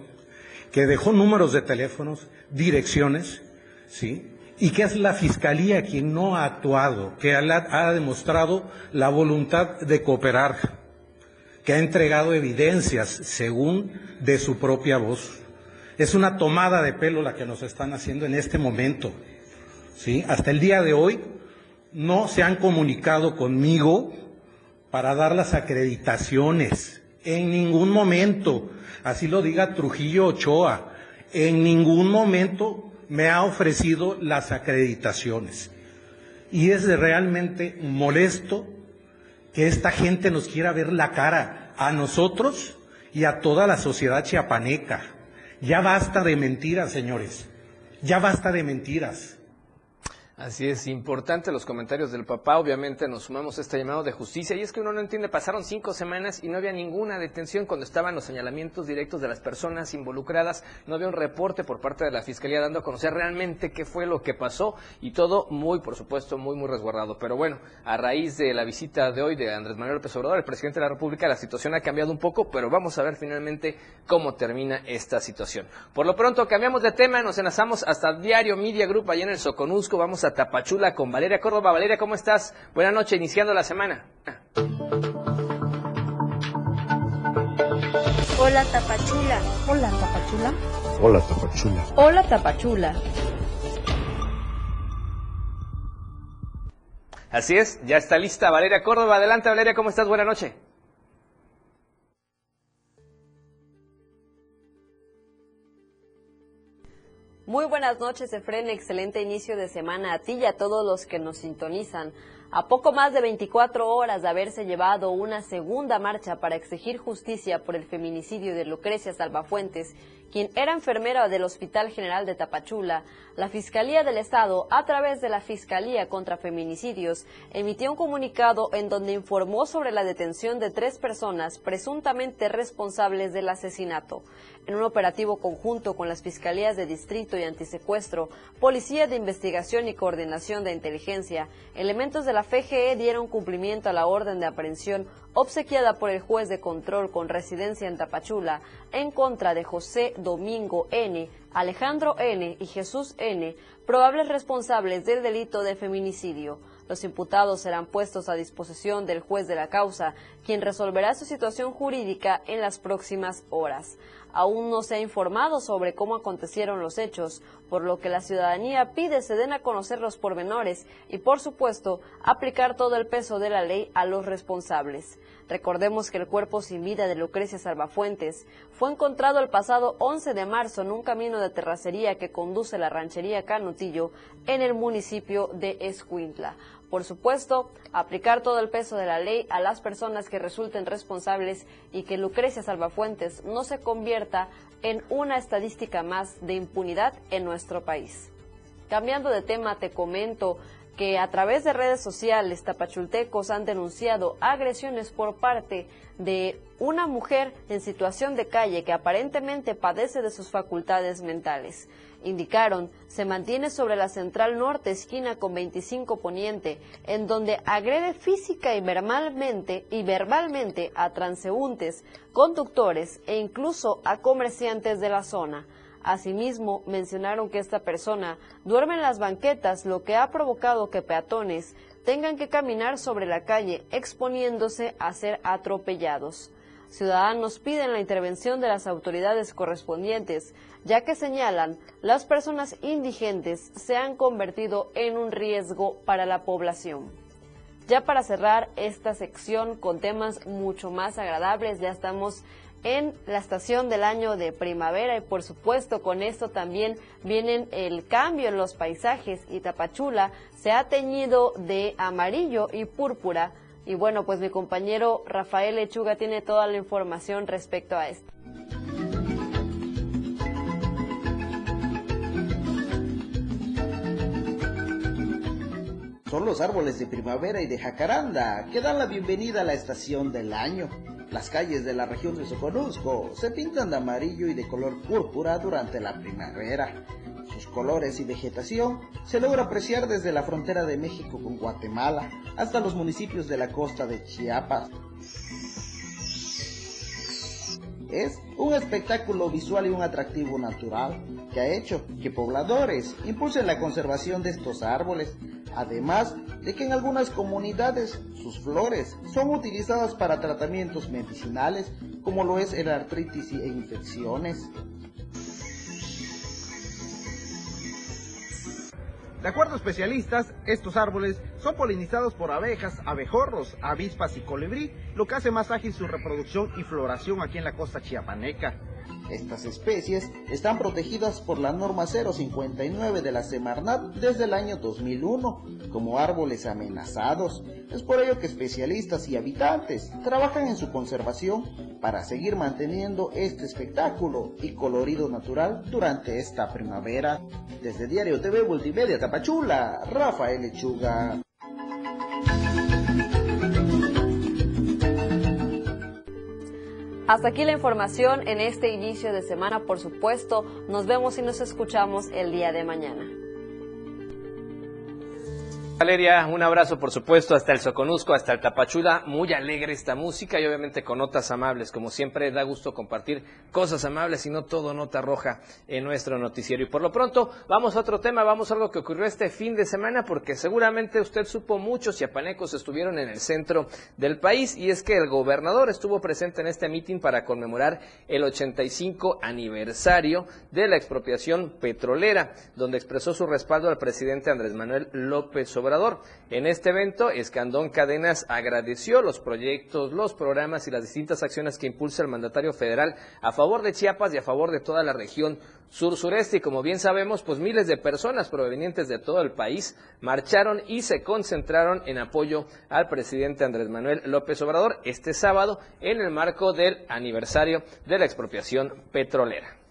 que dejó números de teléfonos, direcciones, ¿sí? Y que es la fiscalía quien no ha actuado, que ha demostrado la voluntad de cooperar, que ha entregado evidencias según de su propia voz. Es una tomada de pelo la que nos están haciendo en este momento. ¿sí? Hasta el día de hoy no se han comunicado conmigo para dar las acreditaciones. En ningún momento, así lo diga Trujillo Ochoa, en ningún momento me ha ofrecido las acreditaciones. Y es realmente molesto que esta gente nos quiera ver la cara a nosotros y a toda la sociedad chiapaneca. Ya basta de mentiras, señores. Ya basta de mentiras. Así es, importante los comentarios del papá. Obviamente nos sumamos a este llamado de justicia. Y es que uno no entiende, pasaron cinco semanas y no había ninguna detención cuando estaban los señalamientos directos de las personas involucradas. No había un reporte por parte de la fiscalía dando a conocer realmente qué fue lo que pasó. Y todo muy, por supuesto, muy, muy resguardado. Pero bueno, a raíz de la visita de hoy de Andrés Manuel López Obrador, el presidente de la República, la situación ha cambiado un poco. Pero vamos a ver finalmente cómo termina esta situación. Por lo pronto, cambiamos de tema. Nos enlazamos hasta Diario Media Group allá en el Soconusco. Vamos a Tapachula con Valeria Córdoba. Valeria, ¿cómo estás? Buenas noches, iniciando la semana. Hola Tapachula. Hola Tapachula. Hola Tapachula. Hola Tapachula. Así es, ya está lista Valeria Córdoba. Adelante Valeria, ¿cómo estás? Buenas noches. Buenas noches, Efren. Excelente inicio de semana a ti y a todos los que nos sintonizan. A poco más de 24 horas de haberse llevado una segunda marcha para exigir justicia por el feminicidio de Lucrecia Salvafuentes, quien era enfermera del Hospital General de Tapachula, la Fiscalía del Estado, a través de la Fiscalía contra Feminicidios, emitió un comunicado en donde informó sobre la detención de tres personas presuntamente responsables del asesinato. En un operativo conjunto con las Fiscalías de Distrito y Antisecuestro, Policía de Investigación y Coordinación de Inteligencia, elementos de la FGE dieron cumplimiento a la orden de aprehensión obsequiada por el juez de control con residencia en Tapachula en contra de José Domingo N., Alejandro N. y Jesús N., probables responsables del delito de feminicidio. Los imputados serán puestos a disposición del juez de la causa, quien resolverá su situación jurídica en las próximas horas. Aún no se ha informado sobre cómo acontecieron los hechos, por lo que la ciudadanía pide se den a conocer los pormenores y, por supuesto, aplicar todo el peso de la ley a los responsables. Recordemos que el cuerpo sin vida de Lucrecia Salvafuentes fue encontrado el pasado 11 de marzo en un camino de terracería que conduce a la ranchería Canutillo en el municipio de Escuintla. Por supuesto, aplicar todo el peso de la ley a las personas que resulten responsables y que Lucrecia Salvafuentes no se convierta en una estadística más de impunidad en nuestro país. Cambiando de tema, te comento que a través de redes sociales tapachultecos han denunciado agresiones por parte de una mujer en situación de calle que aparentemente padece de sus facultades mentales indicaron, se mantiene sobre la Central Norte, esquina con 25 Poniente, en donde agrede física y verbalmente, y verbalmente a transeúntes, conductores e incluso a comerciantes de la zona. Asimismo, mencionaron que esta persona duerme en las banquetas, lo que ha provocado que peatones tengan que caminar sobre la calle, exponiéndose a ser atropellados. Ciudadanos piden la intervención de las autoridades correspondientes, ya que señalan las personas indigentes se han convertido en un riesgo para la población. Ya para cerrar esta sección con temas mucho más agradables, ya estamos en la estación del año de primavera y por supuesto con esto también vienen el cambio en los paisajes y Tapachula se ha teñido de amarillo y púrpura y bueno, pues mi compañero Rafael Lechuga tiene toda la información respecto a esto. Son los árboles de primavera y de jacaranda que dan la bienvenida a la estación del año. Las calles de la región de Soconusco se pintan de amarillo y de color púrpura durante la primavera. Sus colores y vegetación se logra apreciar desde la frontera de México con Guatemala hasta los municipios de la costa de Chiapas. Es un espectáculo visual y un atractivo natural que ha hecho que pobladores impulsen la conservación de estos árboles, además de que en algunas comunidades sus flores son utilizadas para tratamientos medicinales como lo es el artritis e infecciones. De acuerdo a especialistas, estos árboles son polinizados por abejas, abejorros, avispas y colibrí, lo que hace más ágil su reproducción y floración aquí en la costa chiapaneca. Estas especies están protegidas por la norma 059 de la Semarnat desde el año 2001 como árboles amenazados. Es por ello que especialistas y habitantes trabajan en su conservación para seguir manteniendo este espectáculo y colorido natural durante esta primavera. Desde Diario TV Multimedia Tapachula, Rafael Lechuga. Hasta aquí la información en este inicio de semana. Por supuesto, nos vemos y nos escuchamos el día de mañana. Valeria, un abrazo por supuesto hasta el Soconusco, hasta el Tapachula, muy alegre esta música y obviamente con notas amables, como siempre da gusto compartir cosas amables y no todo nota roja en nuestro noticiero. Y por lo pronto vamos a otro tema, vamos a algo que ocurrió este fin de semana porque seguramente usted supo muchos chiapanecos estuvieron en el centro del país y es que el gobernador estuvo presente en este mitin para conmemorar el 85 aniversario de la expropiación petrolera, donde expresó su respaldo al presidente Andrés Manuel López Obrador Obrador. En este evento, Escandón Cadenas agradeció los proyectos, los programas y las distintas acciones que impulsa el mandatario federal a favor de Chiapas y a favor de toda la región sur-sureste. Y como bien sabemos, pues miles de personas provenientes de todo el país marcharon y se concentraron en apoyo al presidente Andrés Manuel López Obrador este sábado en el marco del aniversario de la expropiación petrolera.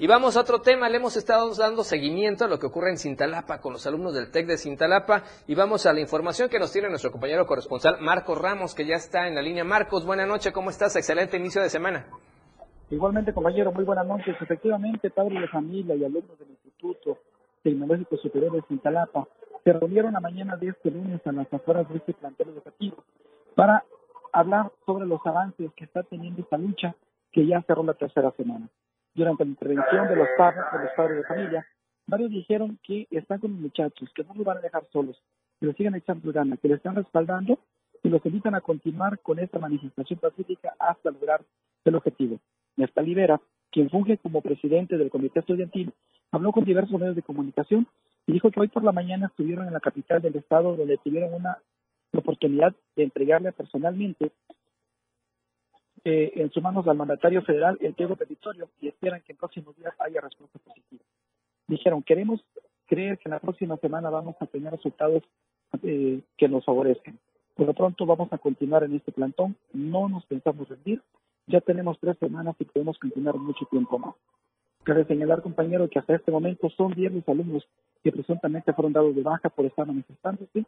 Y vamos a otro tema, le hemos estado dando seguimiento a lo que ocurre en Cintalapa con los alumnos del TEC de Cintalapa y vamos a la información que nos tiene nuestro compañero corresponsal Marcos Ramos, que ya está en la línea. Marcos, buena noche, ¿cómo estás? Excelente inicio de semana. Igualmente, compañero, muy buenas noches. Efectivamente, padres de familia y alumnos del Instituto Tecnológico Superior de Cintalapa se reunieron la mañana de este lunes a las afueras de este plantel educativo para hablar sobre los avances que está teniendo esta lucha que ya cerró la tercera semana durante la intervención de los padres, de los padres de familia, varios dijeron que están con los muchachos, que no los van a dejar solos, que los sigan echando ganas, que les están respaldando y los invitan a continuar con esta manifestación pacífica hasta lograr el objetivo. Néstor Libera, quien funge como presidente del comité estudiantil, habló con diversos medios de comunicación y dijo que hoy por la mañana estuvieron en la capital del estado donde tuvieron una oportunidad de entregarle personalmente eh, en sus manos al mandatario federal el pliego petitorio y esperan que en próximos días haya respuesta positiva. Dijeron, queremos creer que en la próxima semana vamos a tener resultados eh, que nos favorezcan. Por lo pronto vamos a continuar en este plantón, no nos pensamos rendir, ya tenemos tres semanas y podemos continuar mucho tiempo más. Cabe señalar, compañero, que hasta este momento son 10 los alumnos que presuntamente fueron dados de baja por estar manifestándose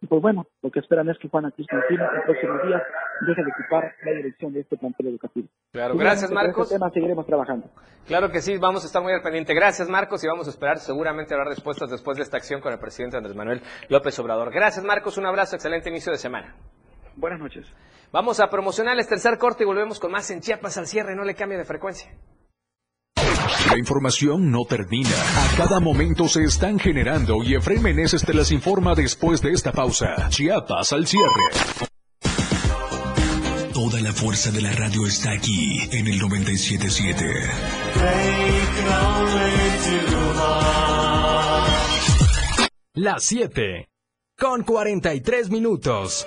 y pues bueno, lo que esperan es que Juana Cristina en próximos días deje de ocupar la dirección de este plantel educativo. Claro, gracias Marcos. Este tema seguiremos trabajando. Claro que sí, vamos a estar muy al pendiente. Gracias Marcos y vamos a esperar seguramente habrá respuestas después de esta acción con el presidente Andrés Manuel López Obrador. Gracias Marcos, un abrazo, excelente inicio de semana. Buenas noches. Vamos a promocionar el tercer corte y volvemos con más en Chiapas al cierre, no le cambie de frecuencia. La información no termina. A cada momento se están generando y Efraín Meneses te las informa después de esta pausa. Chiapas al cierre. Toda la fuerza de la radio está aquí en el 977. Las 7 con 43 minutos.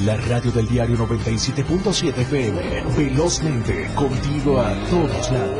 La radio del diario 97.7 FM. Velozmente, contigo a todos lados.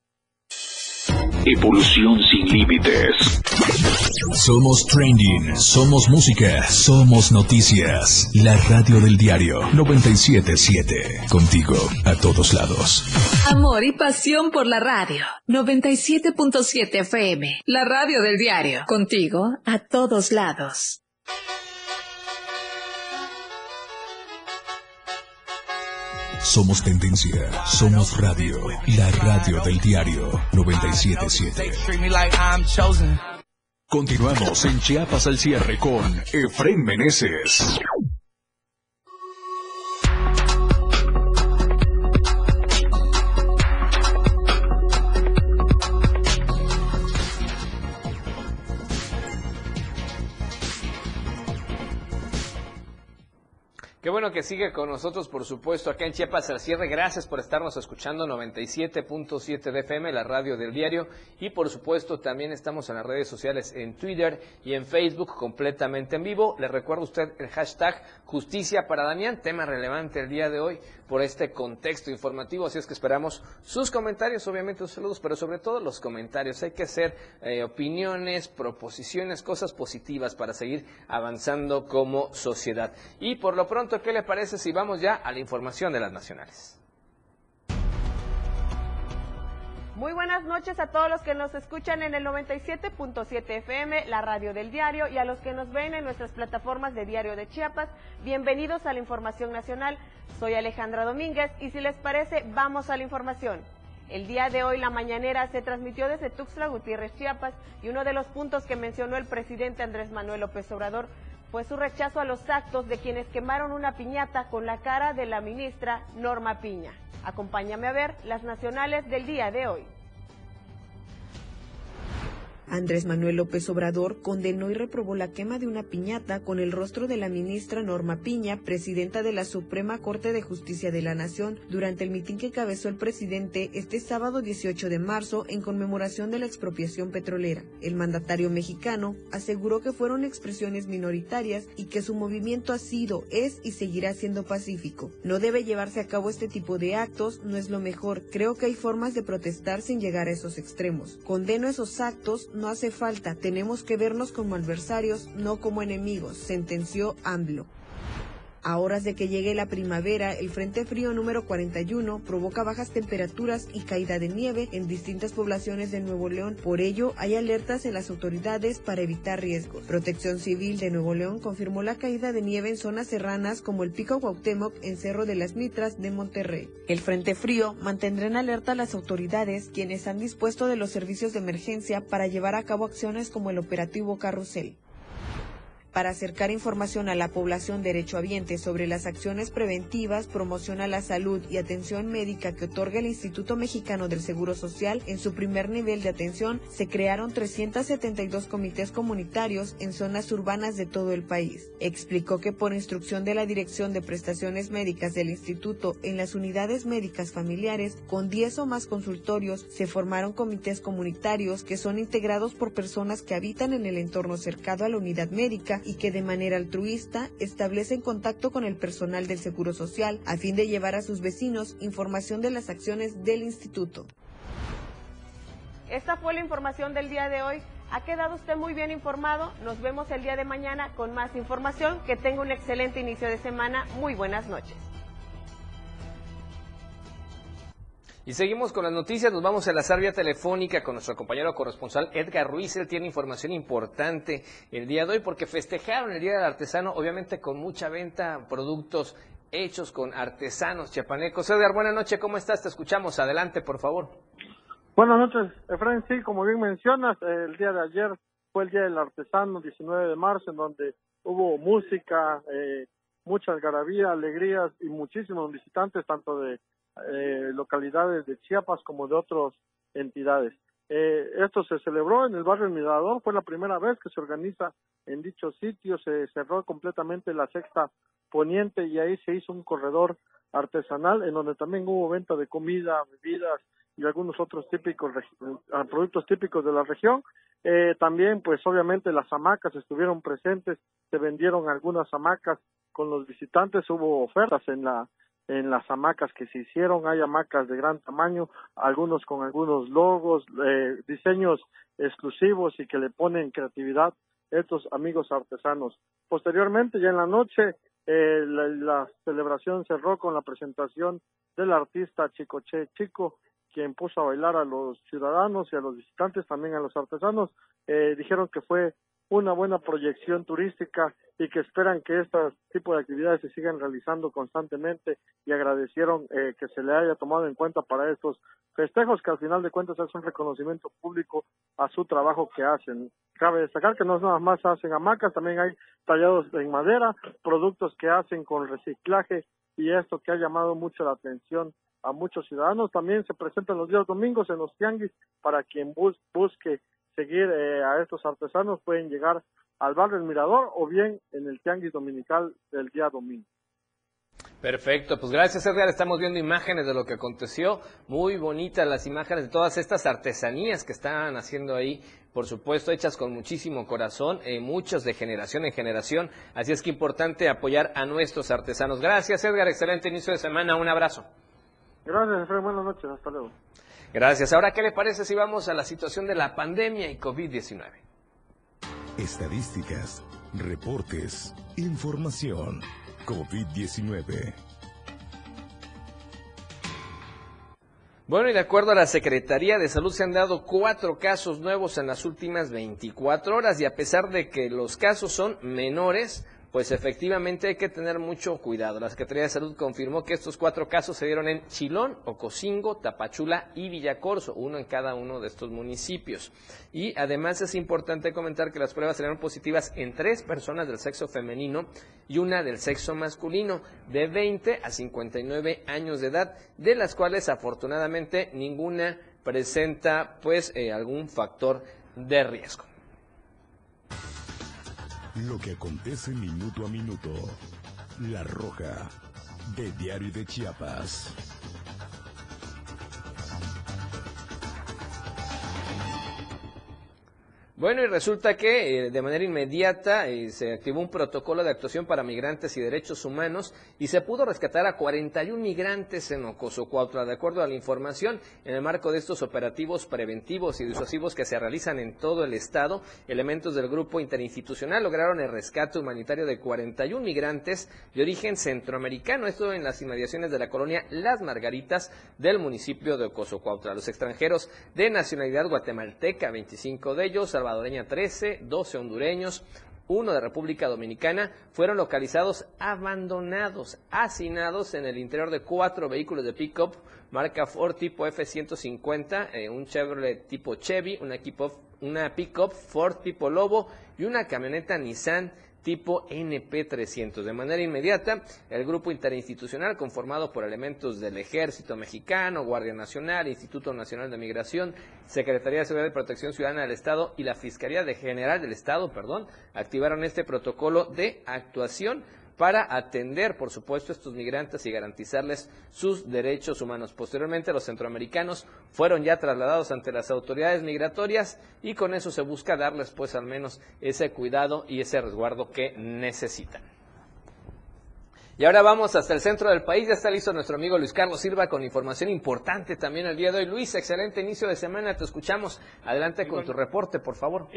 Evolución sin límites. Somos trending, somos música, somos noticias. La radio del diario 977. Contigo a todos lados. Amor y pasión por la radio. 97.7 FM. La radio del diario. Contigo a todos lados. Somos tendencia, somos radio, la radio del diario 977. Continuamos en Chiapas al cierre con Efren Meneses. Qué bueno que sigue con nosotros, por supuesto, acá en Chiapas al cierre. Gracias por estarnos escuchando 97.7 de FM, la radio del diario. Y por supuesto, también estamos en las redes sociales, en Twitter y en Facebook, completamente en vivo. Le recuerdo a usted el hashtag Justicia para Damián, tema relevante el día de hoy por este contexto informativo. Así es que esperamos sus comentarios, obviamente sus saludos, pero sobre todo los comentarios. Hay que hacer eh, opiniones, proposiciones, cosas positivas para seguir avanzando como sociedad. Y por lo pronto, ¿qué le parece si vamos ya a la información de las nacionales? Muy buenas noches a todos los que nos escuchan en el 97.7 FM, la radio del diario, y a los que nos ven en nuestras plataformas de Diario de Chiapas. Bienvenidos a la Información Nacional. Soy Alejandra Domínguez y si les parece, vamos a la información. El día de hoy la mañanera se transmitió desde Tuxtla Gutiérrez, Chiapas, y uno de los puntos que mencionó el presidente Andrés Manuel López Obrador fue su rechazo a los actos de quienes quemaron una piñata con la cara de la ministra Norma Piña. Acompáñame a ver las nacionales del día de hoy. Andrés Manuel López Obrador condenó y reprobó la quema de una piñata con el rostro de la ministra Norma Piña, presidenta de la Suprema Corte de Justicia de la Nación, durante el mitin que encabezó el presidente este sábado 18 de marzo en conmemoración de la expropiación petrolera. El mandatario mexicano aseguró que fueron expresiones minoritarias y que su movimiento ha sido, es y seguirá siendo pacífico. No debe llevarse a cabo este tipo de actos, no es lo mejor. Creo que hay formas de protestar sin llegar a esos extremos. Condeno esos actos, hace falta, tenemos que vernos como adversarios, no como enemigos, sentenció AMLO. A horas de que llegue la primavera, el Frente Frío número 41 provoca bajas temperaturas y caída de nieve en distintas poblaciones de Nuevo León. Por ello, hay alertas en las autoridades para evitar riesgos. Protección Civil de Nuevo León confirmó la caída de nieve en zonas serranas como el Pico Cuauhtémoc en Cerro de las Mitras de Monterrey. El Frente Frío mantendrá en alerta a las autoridades quienes han dispuesto de los servicios de emergencia para llevar a cabo acciones como el operativo Carrusel para acercar información a la población derechohabiente sobre las acciones preventivas, promoción a la salud y atención médica que otorga el Instituto Mexicano del Seguro Social en su primer nivel de atención, se crearon 372 comités comunitarios en zonas urbanas de todo el país. Explicó que por instrucción de la Dirección de Prestaciones Médicas del Instituto en las unidades médicas familiares, con 10 o más consultorios, se formaron comités comunitarios que son integrados por personas que habitan en el entorno cercado a la unidad médica y que de manera altruista establecen contacto con el personal del Seguro Social a fin de llevar a sus vecinos información de las acciones del instituto. Esta fue la información del día de hoy. Ha quedado usted muy bien informado. Nos vemos el día de mañana con más información. Que tenga un excelente inicio de semana. Muy buenas noches. Y seguimos con las noticias, nos vamos a la salvia telefónica con nuestro compañero corresponsal Edgar Ruiz. Él tiene información importante el día de hoy porque festejaron el Día del Artesano, obviamente con mucha venta, productos hechos con artesanos chiapanecos. Edgar, buenas noches, ¿cómo estás? Te escuchamos. Adelante, por favor. Buenas noches, Efraín. Sí, como bien mencionas, el día de ayer fue el Día del Artesano, 19 de marzo, en donde hubo música, eh, muchas garabías, alegrías y muchísimos visitantes, tanto de eh, localidades de Chiapas como de otras entidades. Eh, esto se celebró en el barrio Mirador, fue la primera vez que se organiza en dicho sitio, se cerró completamente la sexta poniente y ahí se hizo un corredor artesanal en donde también hubo venta de comida, bebidas y algunos otros típicos ah, productos típicos de la región. Eh, también, pues obviamente las hamacas estuvieron presentes, se vendieron algunas hamacas con los visitantes, hubo ofertas en la en las hamacas que se hicieron, hay hamacas de gran tamaño, algunos con algunos logos, eh, diseños exclusivos y que le ponen creatividad estos amigos artesanos. Posteriormente, ya en la noche, eh, la, celebración cerró con la presentación del artista Chicoche Chico, quien puso a bailar a los ciudadanos y a los visitantes, también a los artesanos. Eh, dijeron que fue una buena proyección turística y que esperan que este tipo de actividades se sigan realizando constantemente y agradecieron eh, que se le haya tomado en cuenta para estos festejos que al final de cuentas es un reconocimiento público a su trabajo que hacen. Cabe destacar que no nada más hacen hamacas, también hay tallados en madera, productos que hacen con reciclaje y esto que ha llamado mucho la atención a muchos ciudadanos. También se presentan los días domingos en los tianguis para quien busque seguir eh, a estos artesanos pueden llegar al barrio El Mirador o bien en el tianguis dominical del día domingo. Perfecto, pues gracias Edgar, estamos viendo imágenes de lo que aconteció, muy bonitas las imágenes de todas estas artesanías que están haciendo ahí, por supuesto hechas con muchísimo corazón, eh, muchos de generación en generación, así es que importante apoyar a nuestros artesanos. Gracias Edgar, excelente inicio de semana, un abrazo. Gracias, buenas noches, hasta luego. Gracias. Ahora, ¿qué le parece si vamos a la situación de la pandemia y COVID-19? Estadísticas, reportes, información. COVID-19. Bueno, y de acuerdo a la Secretaría de Salud se han dado cuatro casos nuevos en las últimas 24 horas y a pesar de que los casos son menores, pues efectivamente hay que tener mucho cuidado. La Secretaría de Salud confirmó que estos cuatro casos se dieron en Chilón, Ocosingo, Tapachula y Villacorso, uno en cada uno de estos municipios. Y además es importante comentar que las pruebas salieron positivas en tres personas del sexo femenino y una del sexo masculino, de 20 a 59 años de edad, de las cuales afortunadamente ninguna presenta pues eh, algún factor de riesgo. Lo que acontece minuto a minuto. La Roja, de Diario de Chiapas. Bueno, y resulta que eh, de manera inmediata eh, se activó un protocolo de actuación para migrantes y derechos humanos y se pudo rescatar a 41 migrantes en Ocosocuautla. De acuerdo a la información, en el marco de estos operativos preventivos y disuasivos que se realizan en todo el estado, elementos del grupo interinstitucional lograron el rescate humanitario de 41 migrantes de origen centroamericano, esto en las inmediaciones de la colonia Las Margaritas del municipio de Ocosocuautla. Los extranjeros de nacionalidad guatemalteca, 25 de ellos, salvadoreña 13, 12 hondureños, uno de República Dominicana, fueron localizados abandonados, hacinados en el interior de cuatro vehículos de pick-up marca Ford tipo F-150, eh, un Chevrolet tipo Chevy, una, una pick-up Ford tipo Lobo y una camioneta Nissan tipo NP300. De manera inmediata, el grupo interinstitucional conformado por elementos del Ejército Mexicano, Guardia Nacional, Instituto Nacional de Migración, Secretaría de Seguridad y Protección Ciudadana del Estado y la Fiscalía de General del Estado, perdón, activaron este protocolo de actuación para atender, por supuesto, a estos migrantes y garantizarles sus derechos humanos. Posteriormente, los centroamericanos fueron ya trasladados ante las autoridades migratorias y con eso se busca darles, pues, al menos ese cuidado y ese resguardo que necesitan. Y ahora vamos hasta el centro del país. Ya está listo nuestro amigo Luis Carlos Silva con información importante también el día de hoy. Luis, excelente inicio de semana. Te escuchamos. Adelante con tu reporte, por favor.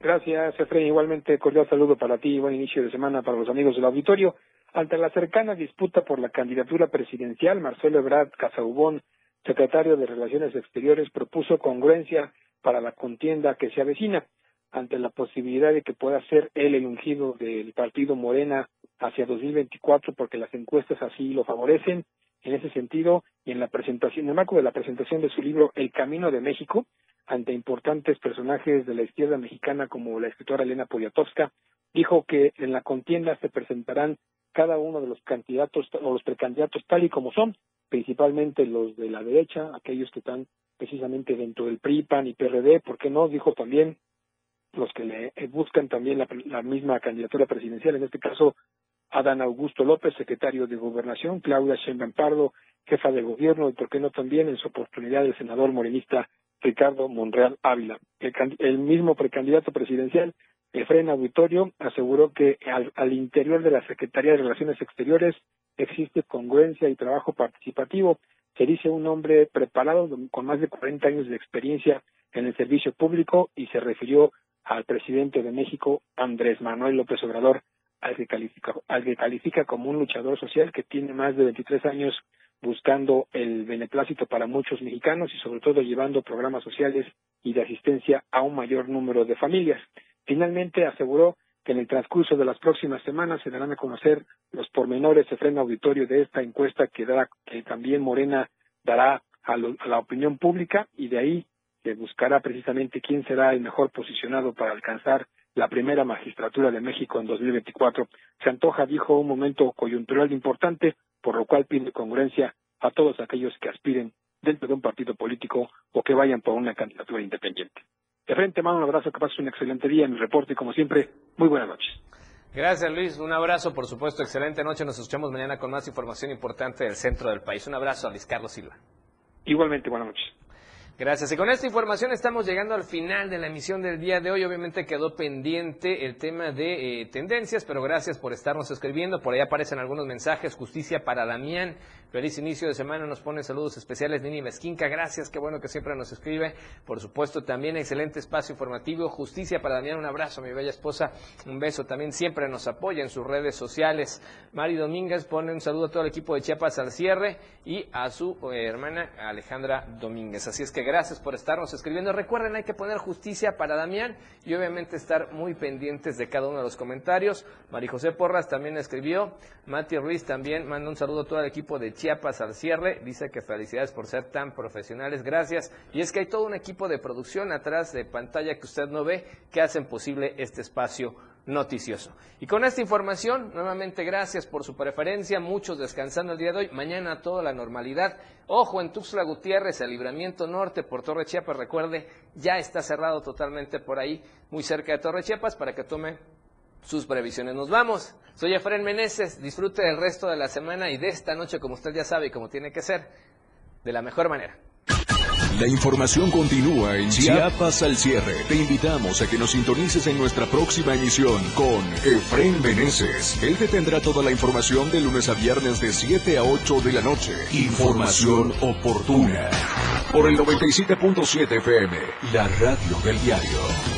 Gracias, Efraín. Igualmente, cordial saludo para ti y buen inicio de semana para los amigos del auditorio. Ante la cercana disputa por la candidatura presidencial, Marcelo Ebrard Casaubón, secretario de Relaciones Exteriores, propuso congruencia para la contienda que se avecina ante la posibilidad de que pueda ser él el ungido del partido Morena hacia 2024 porque las encuestas así lo favorecen en ese sentido y en la presentación, en el marco de la presentación de su libro El Camino de México, ante importantes personajes de la izquierda mexicana como la escritora Elena Poniatowska, dijo que en la contienda se presentarán cada uno de los candidatos o los precandidatos tal y como son, principalmente los de la derecha, aquellos que están precisamente dentro del PRI, PAN y PRD, ¿por qué no? Dijo también los que le buscan también la, la misma candidatura presidencial, en este caso Adán Augusto López, secretario de Gobernación, Claudia Sheinbaum Pardo, jefa de gobierno, y por qué no también en su oportunidad el senador morenista Ricardo Monreal Ávila. El, mismo precandidato presidencial, Efren Auditorio, aseguró que al, al interior de la Secretaría de Relaciones Exteriores existe congruencia y trabajo participativo. Se dice un hombre preparado con más de 40 años de experiencia en el servicio público y se refirió al presidente de México, Andrés Manuel López Obrador, al que califica, al que califica como un luchador social que tiene más de 23 años buscando el beneplácito para muchos mexicanos y sobre todo llevando programas sociales y de asistencia a un mayor número de familias. Finalmente aseguró que en el transcurso de las próximas semanas se darán a conocer los pormenores de freno auditorio de esta encuesta que, dará, que también Morena dará a, a la opinión pública y de ahí se buscará precisamente quién será el mejor posicionado para alcanzar la primera magistratura de México en 2024. Se antoja, dijo, un momento coyuntural importante, por lo cual pide congruencia a todos aquellos que aspiren dentro de un partido político o que vayan por una candidatura independiente. De frente, mano, un abrazo, que pases un excelente día en mi reporte y como siempre, muy buenas noches. Gracias Luis, un abrazo, por supuesto, excelente noche. Nos escuchamos mañana con más información importante del centro del país. Un abrazo a Luis Carlos Silva. Igualmente, buenas noches. Gracias. Y con esta información estamos llegando al final de la emisión del día de hoy. Obviamente quedó pendiente el tema de eh, tendencias, pero gracias por estarnos escribiendo. Por ahí aparecen algunos mensajes. Justicia para Damián. Feliz inicio de semana. Nos pone saludos especiales Nini Mezquinca. Gracias. Qué bueno que siempre nos escribe. Por supuesto, también excelente espacio informativo. Justicia para Damián. Un abrazo, mi bella esposa. Un beso. También siempre nos apoya en sus redes sociales. Mari Domínguez pone un saludo a todo el equipo de Chiapas al cierre y a su eh, hermana Alejandra Domínguez. Así es que gracias por estarnos escribiendo. Recuerden, hay que poner justicia para Damián y obviamente estar muy pendientes de cada uno de los comentarios. María José Porras también escribió. Mati Ruiz también manda un saludo a todo el equipo de Chiapas al cierre. Dice que felicidades por ser tan profesionales. Gracias. Y es que hay todo un equipo de producción atrás de pantalla que usted no ve que hacen posible este espacio noticioso. Y con esta información, nuevamente gracias por su preferencia, muchos descansando el día de hoy, mañana toda la normalidad. Ojo en Tuxtla Gutiérrez, el libramiento norte por Torre Chiapas, recuerde, ya está cerrado totalmente por ahí, muy cerca de Torre Chiapas, para que tome sus previsiones. Nos vamos. Soy Efraín Meneses, disfrute del resto de la semana y de esta noche, como usted ya sabe y como tiene que ser, de la mejor manera. La información continúa en Chiapas al cierre. Te invitamos a que nos sintonices en nuestra próxima emisión con Efren Meneses. Él te tendrá toda la información de lunes a viernes de 7 a 8 de la noche. Información oportuna. Por el 97.7 FM, la radio del diario.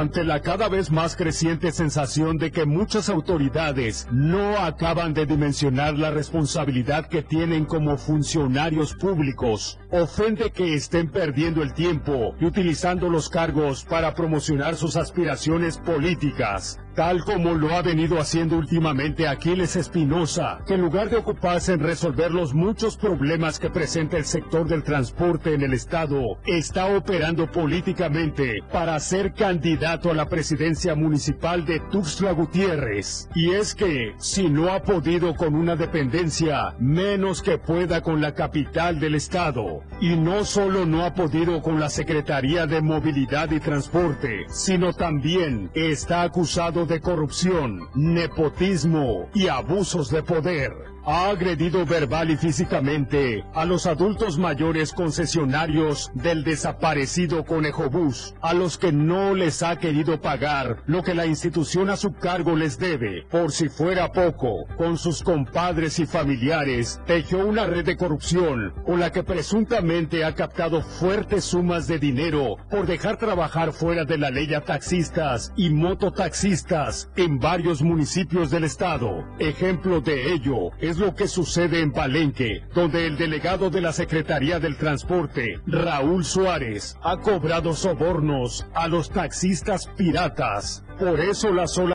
Ante la cada vez más creciente sensación de que muchas autoridades no acaban de dimensionar la responsabilidad que tienen como funcionarios públicos, ofende que estén perdiendo el tiempo y utilizando los cargos para promocionar sus aspiraciones políticas, tal como lo ha venido haciendo últimamente Aquiles Espinosa, que en lugar de ocuparse en resolver los muchos problemas que presenta el sector del transporte en el Estado, está operando políticamente para ser candidato a la presidencia municipal de Tuxtla Gutiérrez. Y es que, si no ha podido con una dependencia, menos que pueda con la capital del Estado. Y no solo no ha podido con la Secretaría de Movilidad y Transporte, sino también está acusado de corrupción, nepotismo y abusos de poder. Ha agredido verbal y físicamente a los adultos mayores concesionarios del desaparecido Conejo Bus, a los que no les ha querido pagar lo que la institución a su cargo les debe. Por si fuera poco, con sus compadres y familiares, tejió una red de corrupción con la que presuntamente ha captado fuertes sumas de dinero por dejar trabajar fuera de la ley a taxistas y mototaxistas en varios municipios del estado. Ejemplo de ello es lo que sucede en Palenque, donde el delegado de la Secretaría del Transporte, Raúl Suárez, ha cobrado sobornos a los taxistas piratas. Por eso la sola